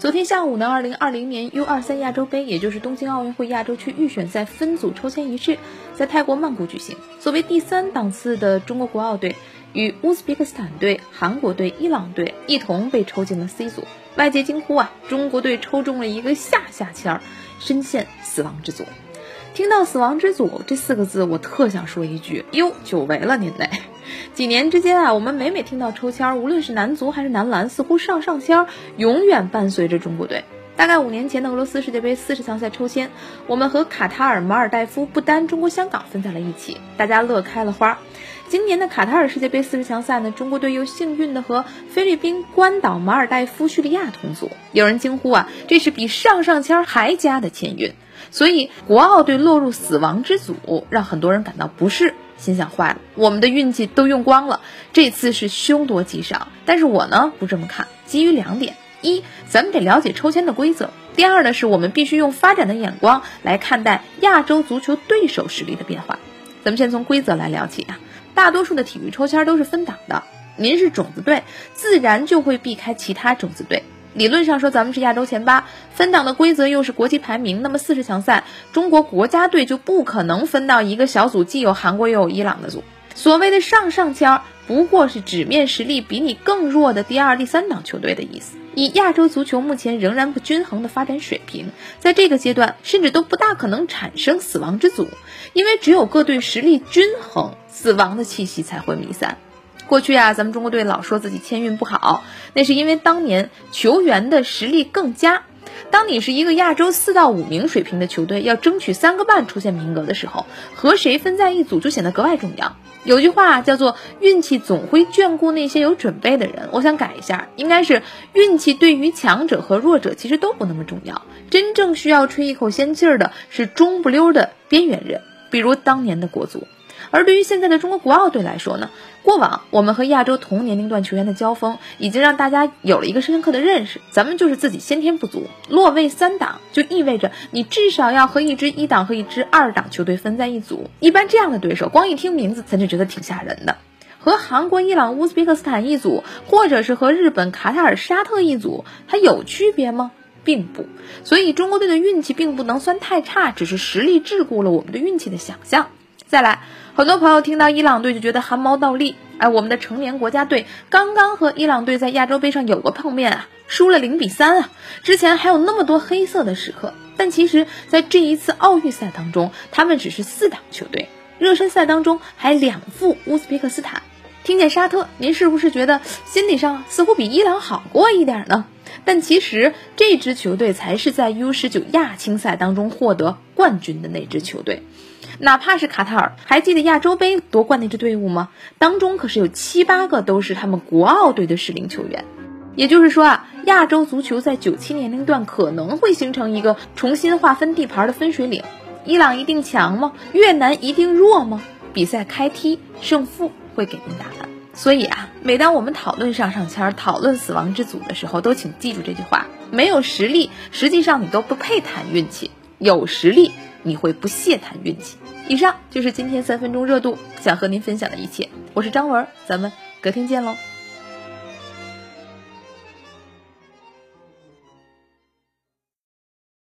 昨天下午呢，二零二零年 U 二三亚洲杯，也就是东京奥运会亚洲区预选赛分组抽签仪式，在泰国曼谷举行。作为第三档次的中国国奥队，与乌兹别克斯坦队、韩国队、伊朗队一同被抽进了 C 组。外界惊呼啊，中国队抽中了一个下下签儿，深陷死亡之组。听到“死亡之组”这四个字，我特想说一句：哟，久违了您嘞！几年之间啊，我们每每听到抽签，无论是男足还是男篮，似乎上上签永远伴随着中国队。大概五年前的俄罗斯世界杯四十强赛抽签，我们和卡塔尔、马尔代夫、不丹、中国香港分在了一起，大家乐开了花。今年的卡塔尔世界杯四十强赛呢，中国队又幸运的和菲律宾、关岛、马尔代夫、叙利亚同组。有人惊呼啊，这是比上上签还加的签运。所以国奥队落入死亡之组，让很多人感到不适。心想坏了，我们的运气都用光了，这次是凶多吉少。但是我呢不这么看，基于两点：一，咱们得了解抽签的规则；第二呢，是我们必须用发展的眼光来看待亚洲足球对手实力的变化。咱们先从规则来聊起啊，大多数的体育抽签都是分档的，您是种子队，自然就会避开其他种子队。理论上说，咱们是亚洲前八，分档的规则又是国际排名，那么四十强赛，中国国家队就不可能分到一个小组，既有韩国又有伊朗的组。所谓的上上签，不过是纸面实力比你更弱的第二、第三档球队的意思。以亚洲足球目前仍然不均衡的发展水平，在这个阶段，甚至都不大可能产生死亡之组，因为只有各队实力均衡，死亡的气息才会弥散。过去啊，咱们中国队老说自己签运不好，那是因为当年球员的实力更佳。当你是一个亚洲四到五名水平的球队，要争取三个半出现名额的时候，和谁分在一组就显得格外重要。有句话叫做“运气总会眷顾那些有准备的人”，我想改一下，应该是运气对于强者和弱者其实都不那么重要。真正需要吹一口仙气儿的是中不溜的边缘人，比如当年的国足。而对于现在的中国国奥队来说呢，过往我们和亚洲同年龄段球员的交锋，已经让大家有了一个深刻的认识：咱们就是自己先天不足，落位三档，就意味着你至少要和一支一档和一支二档球队分在一组。一般这样的对手，光一听名字咱就觉得挺吓人的。和韩国、伊朗、乌兹别克斯坦一组，或者是和日本、卡塔尔、沙特一组，它有区别吗？并不。所以中国队的运气并不能算太差，只是实力桎梏了我们对运气的想象。再来，很多朋友听到伊朗队就觉得汗毛倒立。哎，我们的成年国家队刚刚和伊朗队在亚洲杯上有过碰面啊，输了零比三啊。之前还有那么多黑色的时刻，但其实，在这一次奥运赛当中，他们只是四档球队，热身赛当中还两负乌兹别克斯坦。听见沙特，您是不是觉得心理上似乎比伊朗好过一点呢？但其实这支球队才是在 U 十九亚青赛当中获得冠军的那支球队。哪怕是卡塔尔，还记得亚洲杯夺冠那支队伍吗？当中可是有七八个都是他们国奥队的适龄球员。也就是说啊，亚洲足球在九七年龄段可能会形成一个重新划分地盘的分水岭。伊朗一定强吗？越南一定弱吗？比赛开踢，胜负会给您答案。所以啊，每当我们讨论上上签、讨论死亡之组的时候，都请记住这句话：没有实力，实际上你都不配谈运气；有实力，你会不屑谈运气。以上就是今天三分钟热度想和您分享的一切，我是张文，咱们隔天见喽。